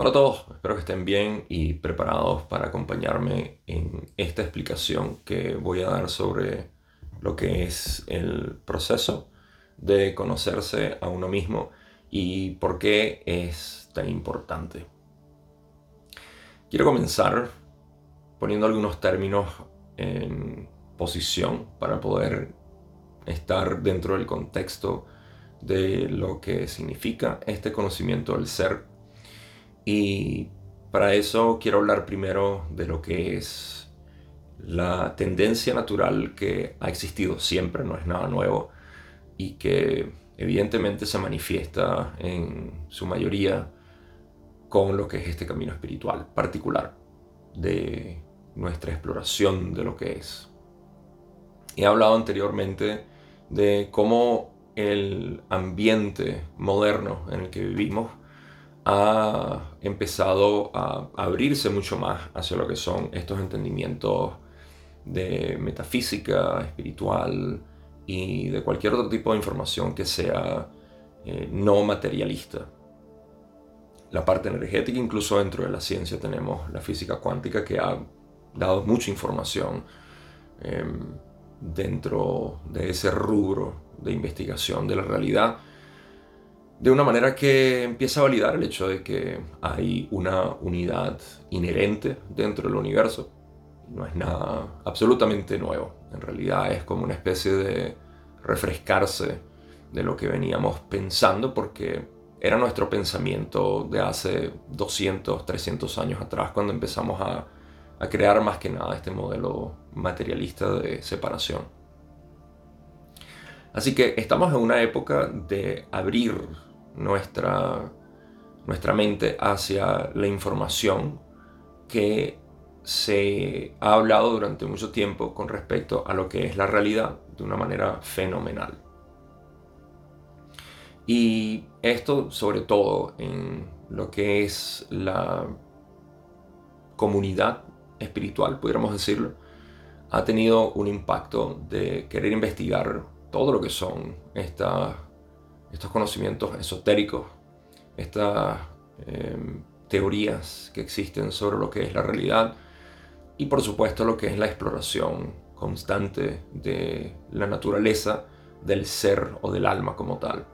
Hola a todos, espero que estén bien y preparados para acompañarme en esta explicación que voy a dar sobre lo que es el proceso de conocerse a uno mismo y por qué es tan importante. Quiero comenzar poniendo algunos términos en posición para poder estar dentro del contexto de lo que significa este conocimiento del ser y para eso quiero hablar primero de lo que es la tendencia natural que ha existido siempre, no es nada nuevo, y que evidentemente se manifiesta en su mayoría con lo que es este camino espiritual particular de nuestra exploración de lo que es. He hablado anteriormente de cómo el ambiente moderno en el que vivimos ha empezado a abrirse mucho más hacia lo que son estos entendimientos de metafísica, espiritual y de cualquier otro tipo de información que sea eh, no materialista. La parte energética, incluso dentro de la ciencia tenemos la física cuántica que ha dado mucha información em, dentro de ese rubro de investigación de la realidad de una manera que empieza a validar el hecho de que hay una unidad inherente dentro del universo. No es nada absolutamente nuevo. En realidad es como una especie de refrescarse de lo que veníamos pensando porque era nuestro pensamiento de hace 200, 300 años atrás cuando empezamos a, crear más que nada este modelo materialista de separación. Así que estamos en una época de abrir nuestra, nuestra mente hacia la información que se ha hablado durante mucho tiempo con respecto a lo que es la realidad de una manera fenomenal. Y esto sobre todo en lo que es la comunidad espiritual, pudiéramos decirlo, ha tenido un impacto de querer investigar todo lo que son estas estos conocimientos esotéricos, estas em, teorías que existen sobre lo que es la realidad y por supuesto lo que es la exploración constante de la naturaleza del ser o del alma como tal.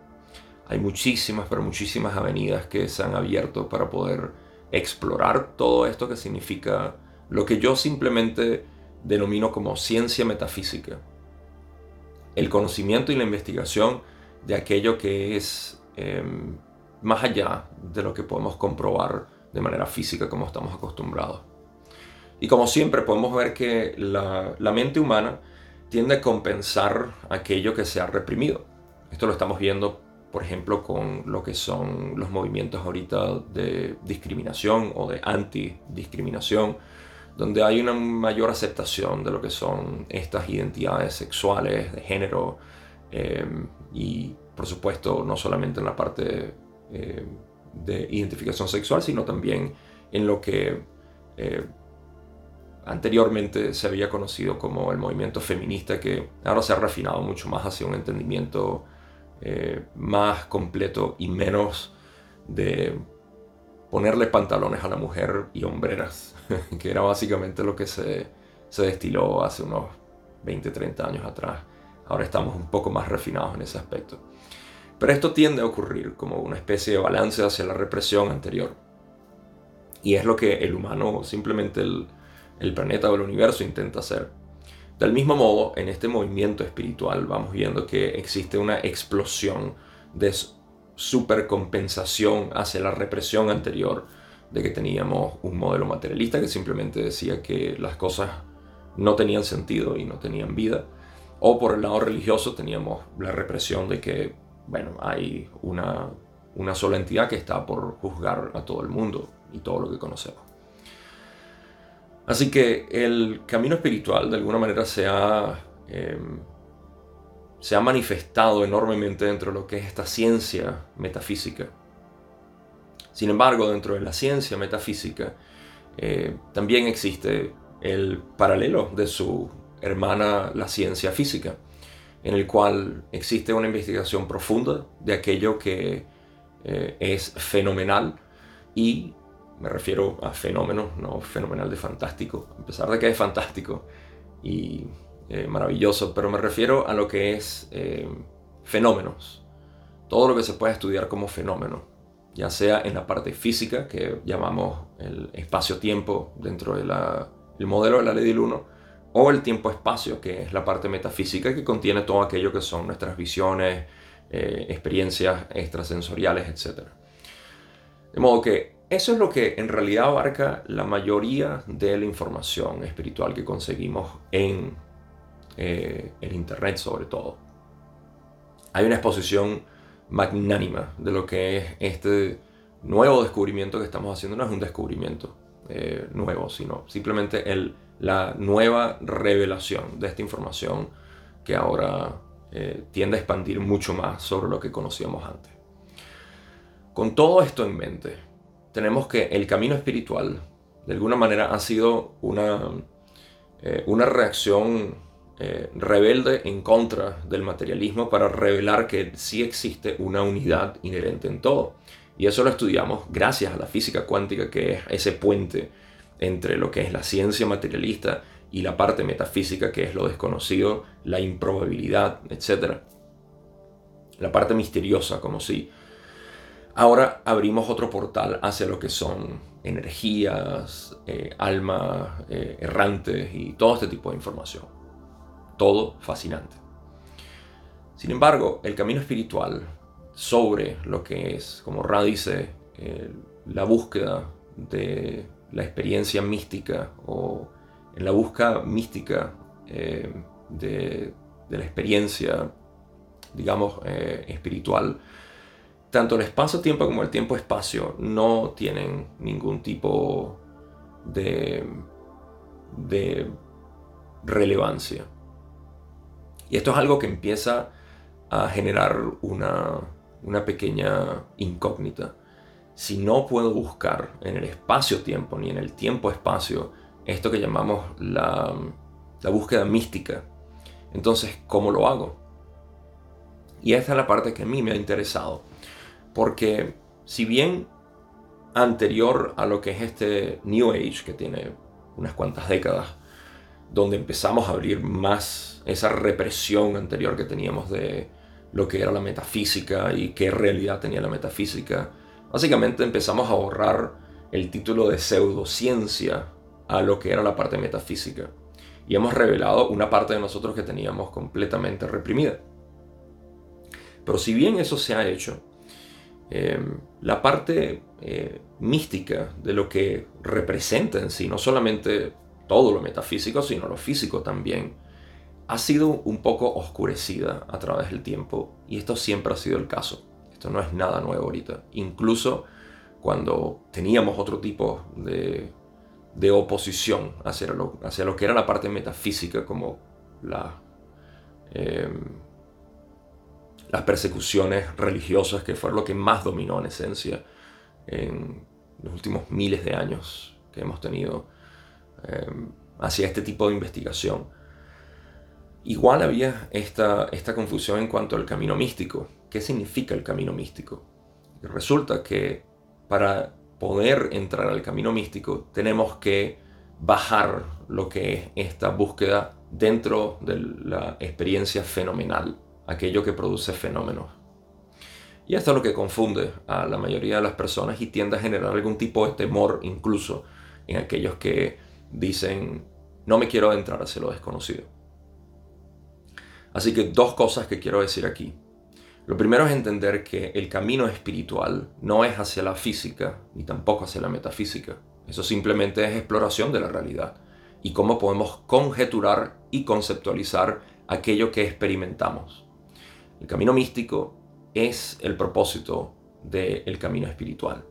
Hay muchísimas, pero muchísimas avenidas que se han abierto para poder explorar todo esto que significa lo que yo simplemente denomino como ciencia metafísica. El conocimiento y la investigación de aquello que es em, más allá de lo que podemos comprobar de manera física como estamos acostumbrados. Y como siempre podemos ver que la, mente humana tiende a compensar aquello que se ha reprimido. Esto lo estamos viendo, por ejemplo, con lo que son los movimientos ahorita de discriminación o de antidiscriminación, donde hay una mayor aceptación de lo que son estas identidades sexuales, de género, Em, y por supuesto, no solamente en la parte eh, de identificación sexual, sino también en lo que eh, anteriormente se había conocido como el movimiento feminista, que ahora se ha refinado mucho más hacia un entendimiento eh, más completo y menos de ponerle pantalones a la mujer y hombreras, que era básicamente lo que se, se destiló hace unos 20, 30 años atrás. Ahora estamos un poco más refinados en ese aspecto. Pero esto tiende a ocurrir como una especie de balance hacia la represión anterior. Y es lo que el humano, simplemente el, el planeta o el universo intenta hacer. Del mismo modo, en este movimiento espiritual vamos viendo que existe una explosión de supercompensación hacia la represión anterior de que teníamos un modelo materialista que simplemente decía que las cosas no tenían sentido y no tenían vida o por el lado religioso teníamos la represión de que, bueno, hay una, una sola entidad que está por juzgar a todo el mundo y todo lo que conocemos. Así que el camino espiritual de alguna manera se ha, em, se ha manifestado enormemente dentro de lo que es esta ciencia metafísica. Sin embargo, dentro de la ciencia metafísica eh, también existe el paralelo de su hermana la ciencia física, en el cual existe una investigación profunda de aquello que eh, es fenomenal y me refiero a fenómeno, no fenomenal de fantástico, a pesar de que es fantástico y eh, maravilloso, pero me refiero a lo que es eh, fenómenos, todo lo que se puede estudiar como fenómeno, ya sea en la parte física, que llamamos el espacio-tiempo dentro del modelo de la ley del 1, o el tiempo-espacio, que es la parte metafísica que contiene todo aquello que son nuestras visiones, eh, experiencias extrasensoriales, etc. De modo que eso es lo que en realidad abarca la mayoría de la información espiritual que conseguimos en eh, el Internet sobre todo. Hay una exposición magnánima de lo que es este nuevo descubrimiento que estamos haciendo. No es un descubrimiento eh, nuevo, sino simplemente el, la nueva revelación de esta información que ahora eh, tiende a expandir mucho más sobre lo que conocíamos antes. Con todo esto en mente, tenemos que el camino espiritual, de alguna manera, ha sido una, una reacción eh, rebelde en contra del materialismo para revelar que sí existe una unidad inherente en todo. Y eso lo estudiamos gracias a la física cuántica, que es ese puente entre lo que es la ciencia materialista y la parte metafísica, que es lo desconocido, la improbabilidad, etc. La parte misteriosa, como si ahora abrimos otro portal hacia lo que son energías, eh, almas eh, errantes y todo este tipo de información todo fascinante. Sin embargo, el camino espiritual sobre lo que es, como Ra dice, eh, la búsqueda de la experiencia mística o en la búsqueda mística eh, de, la experiencia, digamos, eh, espiritual, tanto el espacio-tiempo como el tiempo-espacio no tienen ningún tipo de, de relevancia. Y esto es algo que empieza a generar una, pequeña incógnita. Si no puedo buscar en el espacio-tiempo ni en el tiempo-espacio esto que llamamos la, búsqueda mística, entonces, ¿cómo lo hago? Y esta es la parte que a mí me ha interesado. Porque si bien anterior a lo que es este New Age, que tiene unas cuantas décadas, donde empezamos a abrir más esa represión anterior que teníamos de lo que era la metafísica y qué realidad tenía la metafísica. Básicamente empezamos a borrar el título de pseudociencia a lo que era la parte metafísica. Y hemos revelado una parte de nosotros que teníamos completamente reprimida. Pero si bien eso se ha hecho, eh, la parte eh, mística de lo que representa en sí, no solamente todo lo metafísico, sino lo físico también, ha sido un poco oscurecida a través del tiempo y esto siempre ha sido el caso. Esto no es nada nuevo ahorita. Incluso cuando teníamos otro tipo de, de oposición hacia lo, hacia lo, que era la parte metafísica, como la, em, las persecuciones religiosas, que fue lo que más dominó en esencia en los últimos miles de años que hemos tenido Em, hacia este tipo de investigación. Igual había esta, esta confusión en cuanto al camino místico. ¿Qué significa el camino místico? resulta que para poder entrar al camino místico tenemos que bajar lo que es esta búsqueda dentro de la experiencia fenomenal, aquello que produce fenómenos. Y esto es lo que confunde a la mayoría de las personas y tiende a generar algún tipo de temor incluso en aquellos que dicen, no me quiero adentrar hacia lo desconocido. Así que dos cosas que quiero decir aquí. Lo primero es entender que el camino espiritual no es hacia la física ni tampoco hacia la metafísica. Eso simplemente es exploración de la realidad y cómo podemos conjeturar y conceptualizar aquello que experimentamos. El camino místico es el propósito del camino espiritual,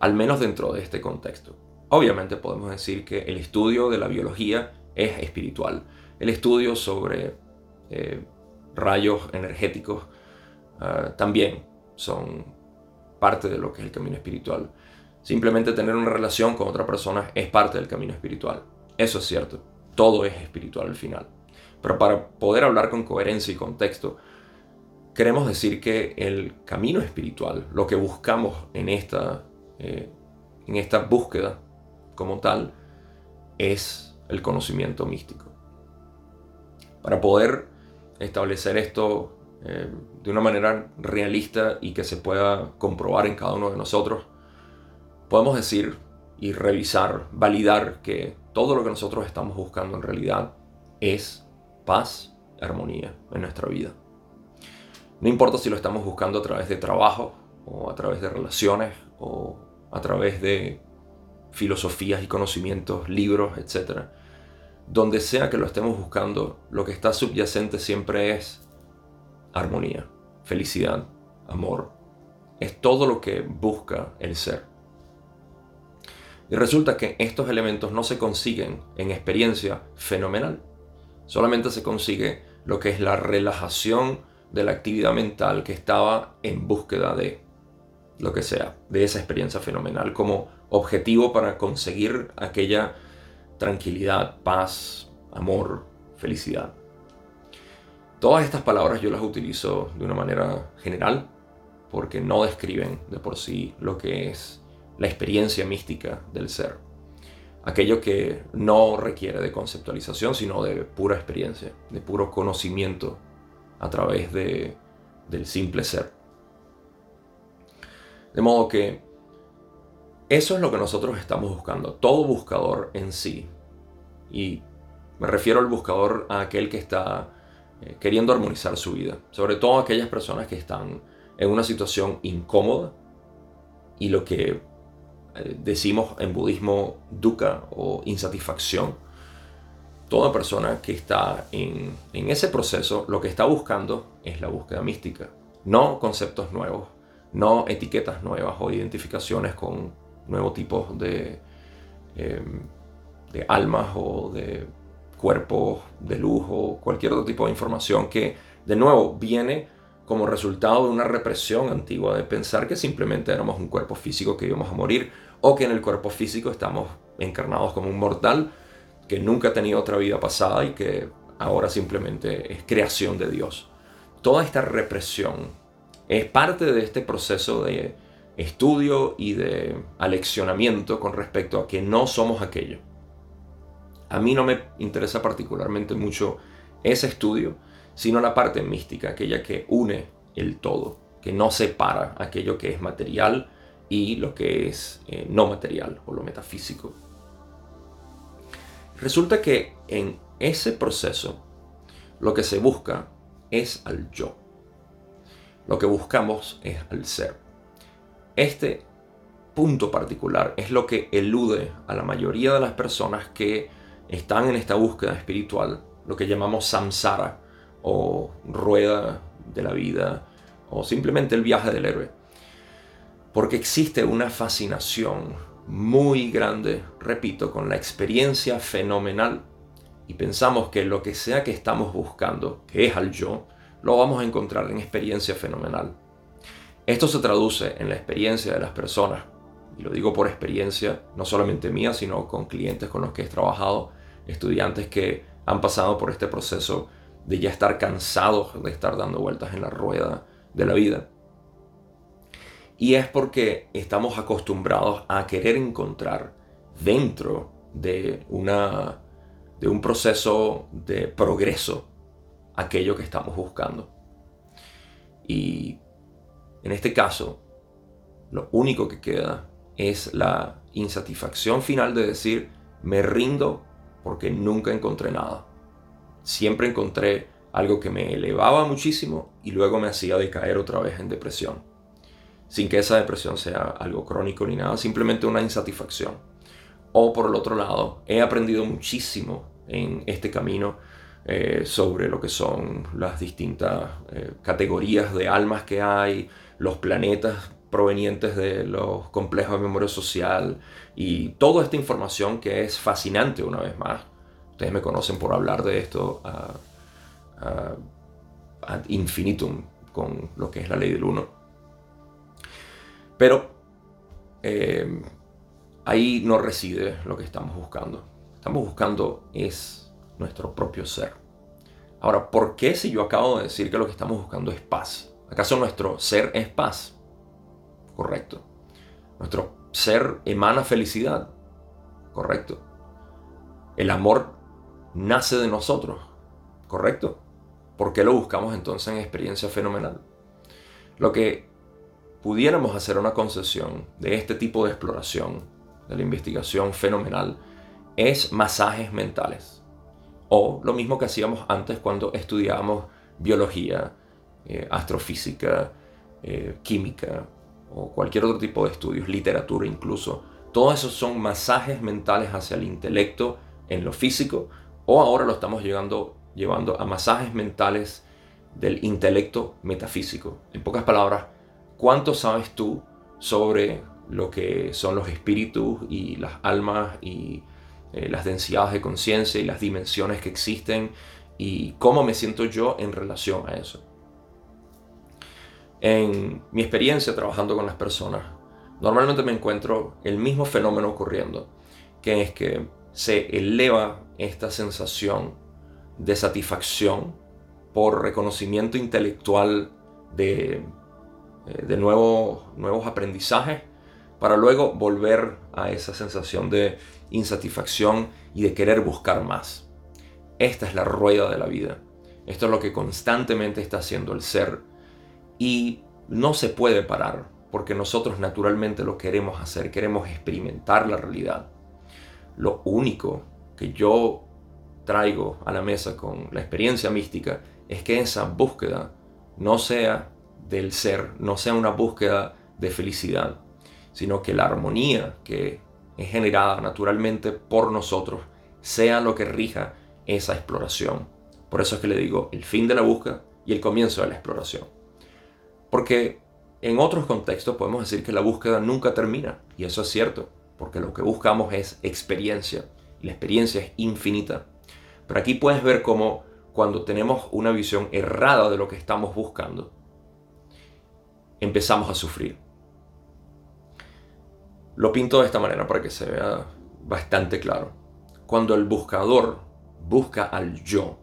al menos dentro de este contexto. Obviamente podemos decir que el estudio de la biología es espiritual. El estudio sobre eh, rayos energéticos ah, también son parte de lo que es el camino espiritual. Simplemente tener una relación con otra persona es parte del camino espiritual. Eso es cierto. Todo es espiritual al final. Pero para poder hablar con coherencia y contexto, queremos decir que el camino espiritual, lo que buscamos en esta eh, en esta búsqueda como tal es el conocimiento místico. Para poder establecer esto eh, de una manera realista y que se pueda comprobar en cada uno de nosotros, podemos decir y revisar, validar que todo lo que nosotros estamos buscando en realidad es paz, armonía en nuestra vida. No importa si lo estamos buscando a través de trabajo o a través de relaciones o a través de filosofías y conocimientos, libros, etc. Donde sea que lo estemos buscando, lo que está subyacente siempre es armonía, felicidad, amor. Es todo lo que busca el ser. Y resulta que estos elementos no se consiguen en experiencia fenomenal. Solamente se consigue lo que es la relajación de la actividad mental que estaba en búsqueda de lo que sea, de esa experiencia fenomenal como objetivo para conseguir aquella tranquilidad, paz, amor, felicidad. Todas estas palabras yo las utilizo de una manera general porque no describen de por sí lo que es la experiencia mística del ser. Aquello que no requiere de conceptualización, sino de pura experiencia, de puro conocimiento a través de, del simple ser. De modo que eso es lo que nosotros estamos buscando. Todo buscador en sí. Y me refiero al buscador a aquel que está eh, queriendo armonizar su vida. Sobre todo aquellas personas que están en una situación incómoda y lo que eh, decimos en budismo dukkha o insatisfacción. Toda persona que está en, en ese proceso lo que está buscando es la búsqueda mística, no conceptos nuevos, no etiquetas nuevas o identificaciones con nuevos tipos de, em, de almas o de cuerpos de luz o cualquier otro tipo de información que de nuevo viene como resultado de una represión antigua de pensar que simplemente éramos un cuerpo físico que íbamos a morir o que en el cuerpo físico estamos encarnados como un mortal que nunca ha tenido otra vida pasada y que ahora simplemente es creación de Dios. Toda esta represión es parte de este proceso de estudio y de aleccionamiento con respecto a que no somos aquello. A mí no me interesa particularmente mucho ese estudio, sino la parte mística, aquella que une el todo, que no separa aquello que es material y lo que es eh, no material o lo metafísico. Resulta que en ese proceso lo que se busca es al yo. Lo que buscamos es al ser. Este punto particular es lo que elude a la mayoría de las personas que están en esta búsqueda espiritual, lo que llamamos samsara o rueda de la vida o simplemente el viaje del héroe. Porque existe una fascinación muy grande, repito, con la experiencia fenomenal y pensamos que lo que sea que estamos buscando, que es al yo, lo vamos a encontrar en experiencia fenomenal. Esto se traduce en la experiencia de las personas, y lo digo por experiencia, no solamente mía, sino con clientes con los que he trabajado, estudiantes que han pasado por este proceso de ya estar cansados de estar dando vueltas en la rueda de la vida. Y es porque estamos acostumbrados a querer encontrar dentro de, una, de un proceso de progreso aquello que estamos buscando. Y en este caso, lo único que queda es la insatisfacción final de decir, me rindo porque nunca encontré nada. Siempre encontré algo que me elevaba muchísimo y luego me hacía decaer otra vez en depresión. Sin que esa depresión sea algo crónico ni nada, simplemente una insatisfacción. O por el otro lado, he aprendido muchísimo en este camino eh, sobre lo que son las distintas eh, categorías de almas que hay, los planetas provenientes de los complejos de memoria social y toda esta información que es fascinante una vez más. Ustedes me conocen por hablar de esto ad infinitum con lo que es la ley del uno. Pero eh, ahí no reside lo que estamos buscando. Estamos buscando es nuestro propio ser. Ahora, ¿por qué si yo acabo de decir que lo que estamos buscando es paz? ¿Acaso nuestro ser es paz? Correcto. Nuestro ser emana felicidad, correcto. El amor nace de nosotros, correcto. ¿Por qué lo buscamos entonces en experiencia fenomenal? Lo que pudiéramos hacer una concesión de este tipo de exploración, de la investigación fenomenal, es masajes mentales. O lo mismo que hacíamos antes cuando estudiábamos biología, eh, astrofísica, eh, química o cualquier otro tipo de estudios, literatura incluso. Todos esos son masajes mentales hacia el intelecto en lo físico o ahora lo estamos llegando, llevando a masajes mentales del intelecto metafísico. En pocas palabras, ¿cuánto sabes tú sobre lo que son los espíritus y las almas y eh, las densidades de conciencia y las dimensiones que existen y cómo me siento yo en relación a eso? En mi experiencia trabajando con las personas, normalmente me encuentro el mismo fenómeno ocurriendo, que es que se eleva esta sensación de satisfacción por reconocimiento intelectual de, eh, de nuevos aprendizajes, para luego volver a esa sensación de insatisfacción y de querer buscar más. Esta es la rueda de la vida. Esto es lo que constantemente está haciendo el ser y no se puede parar porque nosotros naturalmente lo queremos hacer, queremos experimentar la realidad. Lo único que yo traigo a la mesa con la experiencia mística es que esa búsqueda no sea del ser, no sea una búsqueda de felicidad, sino que la armonía que es generada naturalmente por nosotros sea lo que rija esa exploración. Por eso es que le digo el fin de la búsqueda y el comienzo de la exploración. Porque en otros contextos podemos decir que la búsqueda nunca termina, y eso es cierto, porque lo que buscamos es experiencia, y la experiencia es infinita. Pero aquí puedes ver cómo cuando tenemos una visión errada de lo que estamos buscando, empezamos a sufrir. Lo pinto de esta manera para que se vea bastante claro. Cuando el buscador busca al yo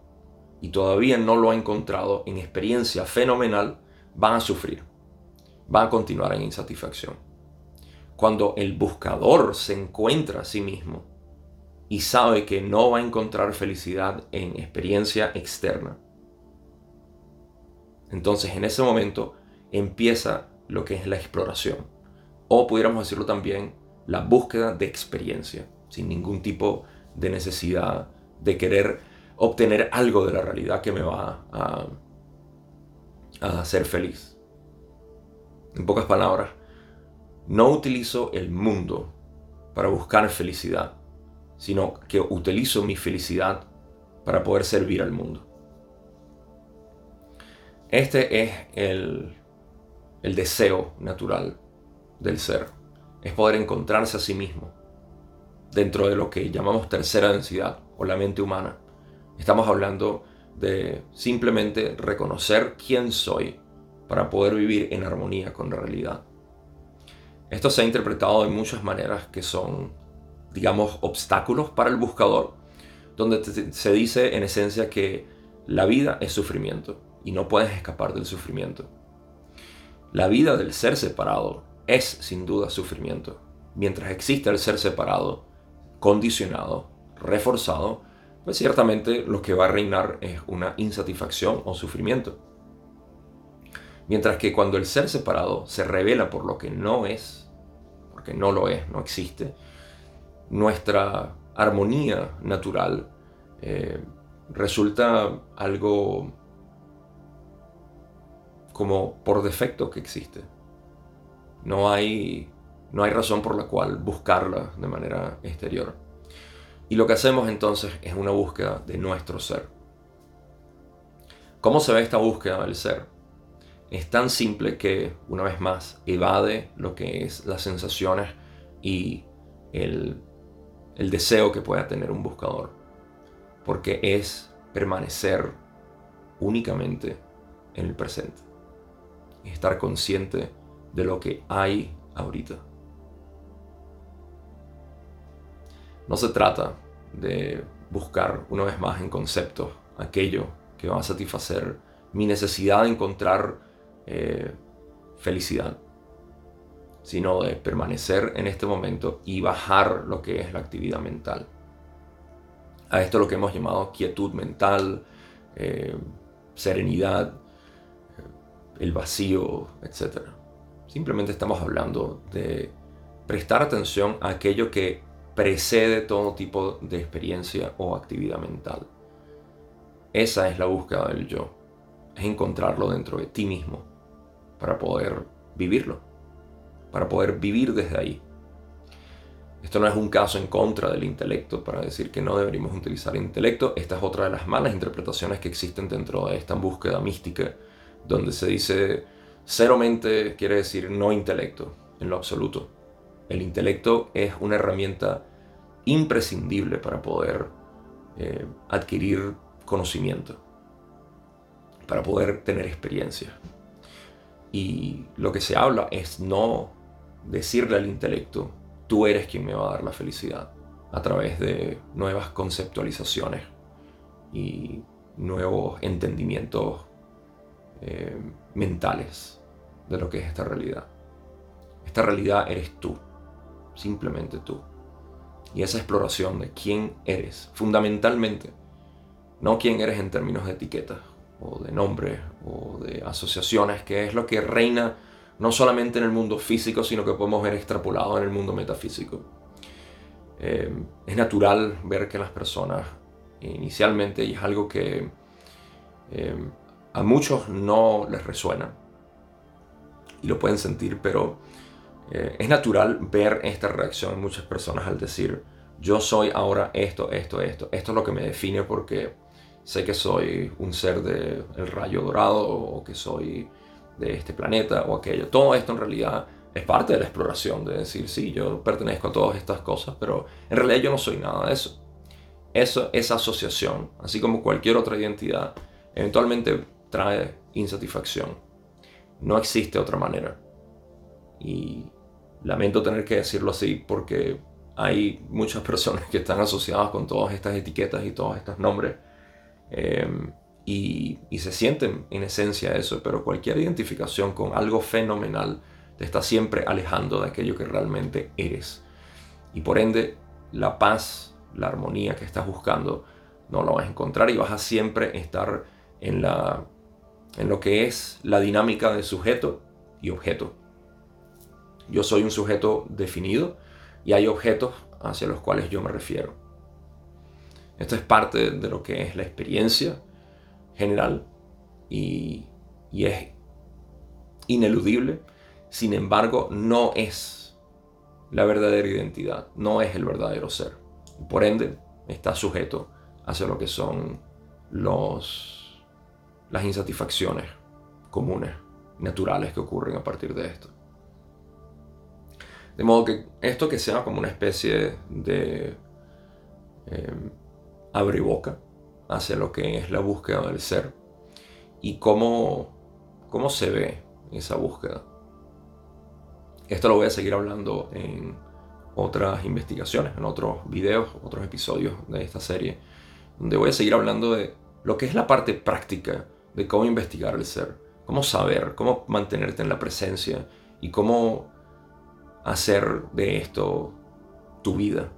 y todavía no lo ha encontrado en experiencia fenomenal, van a sufrir, van a continuar en insatisfacción. Cuando el buscador se encuentra a sí mismo y sabe que no va a encontrar felicidad en experiencia externa, entonces en ese momento empieza lo que es la exploración. O pudiéramos decirlo también, la búsqueda de experiencia, sin ningún tipo de necesidad de querer obtener algo de la realidad que me va a, a ser feliz. En pocas palabras, no utilizo el mundo para buscar felicidad, sino que utilizo mi felicidad para poder servir al mundo. Este es el, el deseo natural del ser, es poder encontrarse a sí mismo dentro de lo que llamamos tercera densidad o la mente humana. Estamos hablando de simplemente reconocer quién soy para poder vivir en armonía con la realidad. Esto se ha interpretado de muchas maneras que son, digamos, obstáculos para el buscador, donde se dice en esencia que la vida es sufrimiento y no puedes escapar del sufrimiento. La vida del ser separado es sin duda sufrimiento. Mientras exista el ser separado, condicionado, reforzado, pues ciertamente lo que va a reinar es una insatisfacción o sufrimiento. Mientras que cuando el ser separado se revela por lo que no es, porque no lo es, no existe, nuestra armonía natural eh, resulta algo como por defecto que existe. No hay, no hay razón por la cual buscarla de manera exterior. Y lo que hacemos entonces es una búsqueda de nuestro ser. ¿Cómo se ve esta búsqueda del ser? Es tan simple que, una vez más, evade lo que es las sensaciones y el, el deseo que pueda tener un buscador. Porque es permanecer únicamente en el presente. Estar consciente de lo que hay ahorita. No se trata de buscar una vez más en conceptos aquello que va a satisfacer mi necesidad de encontrar eh, felicidad. sino de permanecer en este momento y bajar lo que es la actividad mental. A esto lo que hemos llamado quietud mental, eh, serenidad, el vacío, etc. Simplemente estamos hablando de prestar atención a aquello que precede todo tipo de experiencia o actividad mental. Esa es la búsqueda del yo, es encontrarlo dentro de ti mismo para poder vivirlo, para poder vivir desde ahí. Esto no es un caso en contra del intelecto para decir que no deberíamos utilizar el intelecto. Esta es otra de las malas interpretaciones que existen dentro de esta búsqueda mística donde se dice cero mente quiere decir no intelecto, en lo absoluto. El intelecto es una herramienta imprescindible para poder eh, adquirir conocimiento, para poder tener experiencia. Y lo que se habla es no decirle al intelecto, tú eres quien me va a dar la felicidad, a través de nuevas conceptualizaciones y nuevos entendimientos eh, mentales de lo que es esta realidad. Esta realidad eres tú, simplemente tú. Y esa exploración de quién eres, fundamentalmente, no quién eres en términos de etiquetas o de nombres o de asociaciones, que es lo que reina no solamente en el mundo físico, sino que podemos ver extrapolado en el mundo metafísico. Eh, es natural ver que las personas inicialmente, y es algo que eh, a muchos no les resuena y lo pueden sentir, pero eh, es natural ver esta reacción en muchas personas al decir, yo soy ahora esto, esto, esto, esto es lo que me define porque sé que soy un ser del rayo dorado o que soy de este planeta o aquello. Todo esto en realidad es parte de la exploración, de decir, sí, yo pertenezco a todas estas cosas, pero en realidad yo no soy nada de eso. Eso, esa asociación, así como cualquier otra identidad, eventualmente trae insatisfacción. No existe otra manera. Y lamento tener que decirlo así porque hay muchas personas que están asociadas con todas estas etiquetas y todos estos nombres. Em, y, y, se sienten en esencia eso, pero cualquier identificación con algo fenomenal te está siempre alejando de aquello que realmente eres. Y por ende, la paz, la armonía que estás buscando, no la vas a encontrar y vas a siempre estar en la en lo que es la dinámica de sujeto y objeto. Yo soy un sujeto definido y hay objetos hacia los cuales yo me refiero. Esto es parte de lo que es la experiencia general y, es ineludible. Sin embargo, no es la verdadera identidad, no es el verdadero ser. Por ende, está sujeto hacia lo que son las insatisfacciones comunes, naturales que ocurren a partir de esto. De modo que esto que sea como una especie de eh, abriboca hacia lo que es la búsqueda del ser y cómo, cómo se ve esa búsqueda. Esto lo voy a seguir hablando en otras investigaciones, en otros videos, otros episodios de esta serie, donde voy a seguir hablando de lo que es la parte práctica de cómo investigar el ser, cómo saber, cómo mantenerte en la presencia y cómo hacer de esto tu vida,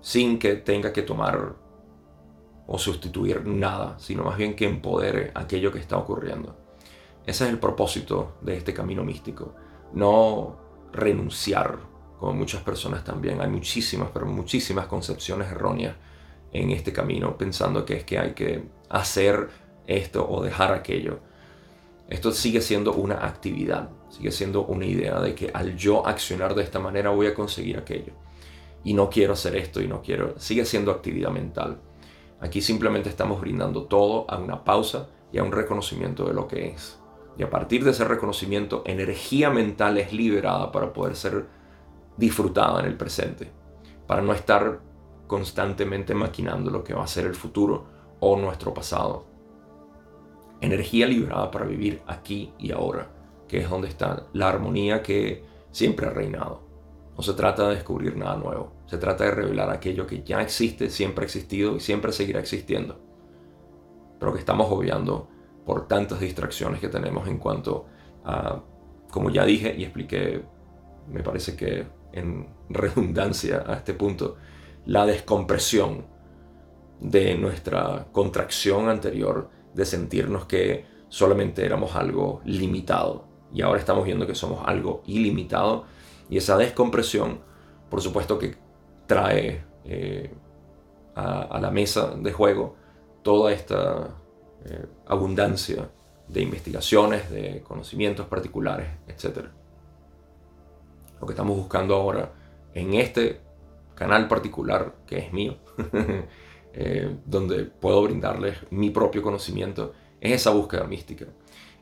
sin que tenga que tomar o sustituir nada, sino más bien que empodere aquello que está ocurriendo. Ese es el propósito de este camino místico, no renunciar, como muchas personas también. Hay muchísimas, pero muchísimas concepciones erróneas en este camino, pensando que es que hay que hacer esto o dejar aquello. Esto sigue siendo una actividad, sigue siendo una idea de que al yo accionar de esta manera voy a conseguir aquello. Y no quiero hacer esto y no quiero, sigue siendo actividad mental. Aquí simplemente estamos brindando todo a una pausa y a un reconocimiento de lo que es. Y a partir de ese reconocimiento, energía mental es liberada para poder ser disfrutada en el presente, para no estar constantemente maquinando lo que va a ser el futuro o nuestro pasado energía liberada para vivir aquí y ahora, que es donde está la armonía que siempre ha reinado. No se trata de descubrir nada nuevo, se trata de revelar aquello que ya existe, siempre ha existido y siempre seguirá existiendo, pero que estamos obviando por tantas distracciones que tenemos en cuanto a, como ya dije y expliqué me parece que en redundancia a este punto, la descompresión de nuestra contracción anterior de sentirnos que solamente éramos algo limitado y ahora estamos viendo que somos algo ilimitado y esa descompresión por supuesto que trae eh, a, la mesa de juego toda esta eh, abundancia de investigaciones, de conocimientos particulares, etc. Lo que estamos buscando ahora en este canal particular que es mío, eh, donde puedo brindarles mi propio conocimiento, es esa búsqueda mística,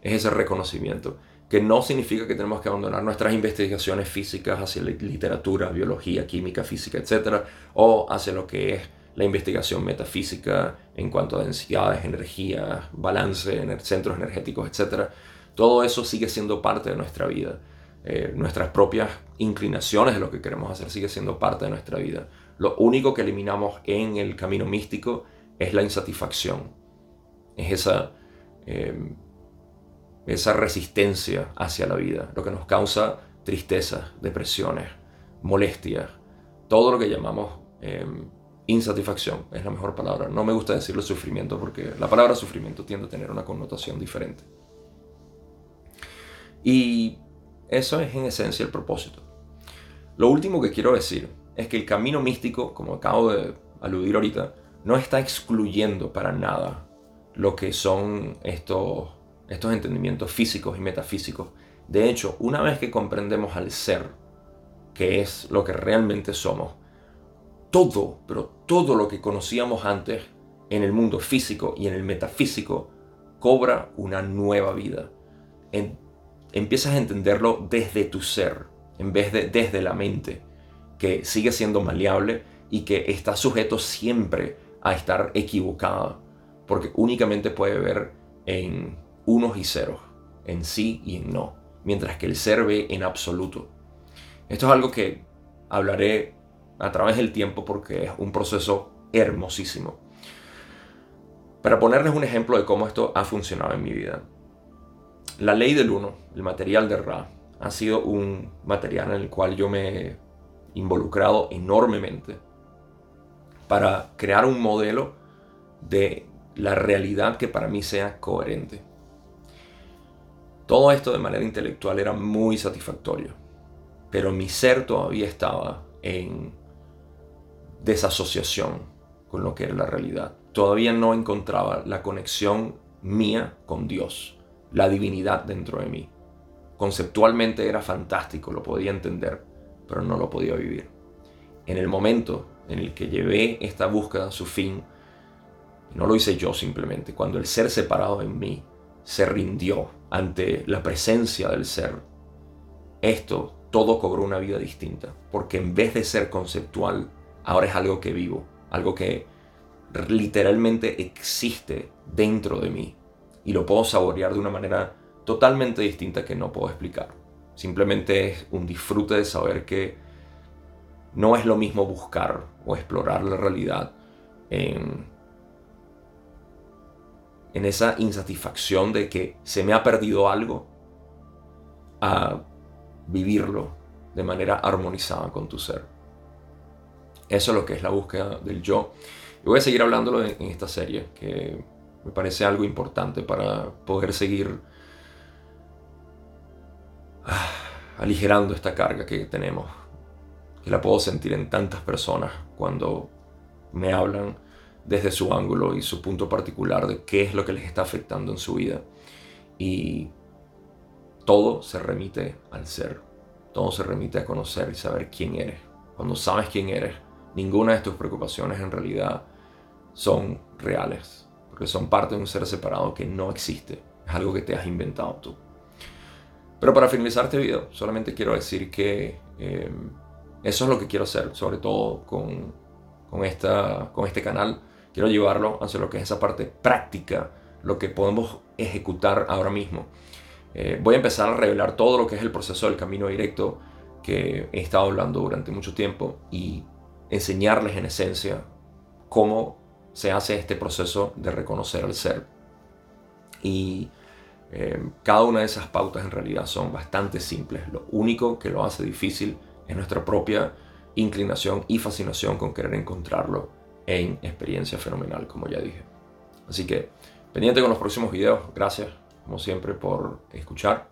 es ese reconocimiento, que no significa que tenemos que abandonar nuestras investigaciones físicas hacia literatura, biología, química, física, etc., o hacia lo que es la investigación metafísica en cuanto a densidades, energía, balance, centros energéticos, etc. Todo eso sigue siendo parte de nuestra vida. Eh, nuestras propias inclinaciones de lo que queremos hacer sigue siendo parte de nuestra vida. Lo único que eliminamos en el camino místico es la insatisfacción. Es esa, eh, esa resistencia hacia la vida, lo que nos causa tristeza, depresiones, molestias, todo lo que llamamos eh, insatisfacción es la mejor palabra. No me gusta decirlo sufrimiento porque la palabra sufrimiento tiende a tener una connotación diferente. Y eso es en esencia el propósito. Lo último que quiero decir es que el camino místico, como acabo de aludir ahorita, no está excluyendo para nada lo que son estos, estos entendimientos físicos y metafísicos. De hecho, una vez que comprendemos al ser, que es lo que realmente somos, todo, pero todo lo que conocíamos antes en el mundo físico y en el metafísico cobra una nueva vida. empiezas a entenderlo desde tu ser, en vez de desde la mente, que sigue siendo maleable y que está sujeto siempre a estar equivocada, porque únicamente puede ver en unos y ceros, en sí y en no, mientras que el ser ve en absoluto. Esto es algo que hablaré a través del tiempo porque es un proceso hermosísimo. Para ponerles un ejemplo de cómo esto ha funcionado en mi vida. La ley del uno, el material de Ra, ha sido un material en el cual yo me involucrado enormemente para crear un modelo de la realidad que para mí sea coherente. Todo esto de manera intelectual era muy satisfactorio, pero mi ser todavía estaba en desasociación con lo que era la realidad. Todavía no encontraba la conexión mía con Dios, la divinidad dentro de mí. Conceptualmente era fantástico, lo podía entender, pero no lo podía vivir. En el momento en el que llevé esta búsqueda a su fin, no lo hice yo simplemente, cuando el ser separado en mí se rindió ante la presencia del ser, esto todo cobró una vida distinta, porque en vez de ser conceptual, ahora es algo que vivo, algo que literalmente existe dentro de mí y lo puedo saborear de una manera totalmente distinta que no puedo explicar. Simplemente es un disfrute de saber que no es lo mismo buscar o explorar la realidad en, en esa insatisfacción de que se me ha perdido algo a vivirlo de manera armonizada con tu ser. Eso es lo que es la búsqueda del yo. Y voy a seguir hablándolo en, esta serie, que me parece algo importante para poder seguir aligerando esta carga que tenemos, que la puedo sentir en tantas personas cuando me hablan desde su ángulo y su punto particular de qué es lo que les está afectando en su vida. Y todo se remite al ser, todo se remite a conocer y saber quién eres. Cuando sabes quién eres, ninguna de tus preocupaciones en realidad son reales, porque son parte de un ser separado que no existe, es algo que te has inventado tú. Pero para finalizar este video, solamente quiero decir que em, eso es lo que quiero hacer, sobre todo con, con, esta, con este canal. Quiero llevarlo hacia lo que es esa parte práctica, lo que podemos ejecutar ahora mismo. Eh, voy a empezar a revelar todo lo que es el proceso del camino directo que he estado hablando durante mucho tiempo y enseñarles en esencia cómo se hace este proceso de reconocer al ser. Y Eh, cada una de esas pautas en realidad son bastante simples. Lo único que lo hace difícil es nuestra propia inclinación y fascinación con querer encontrarlo en experiencia fenomenal, como ya dije. Así que pendiente con los próximos videos. Gracias, como siempre, por escuchar.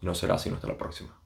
Y no será sino hasta la próxima.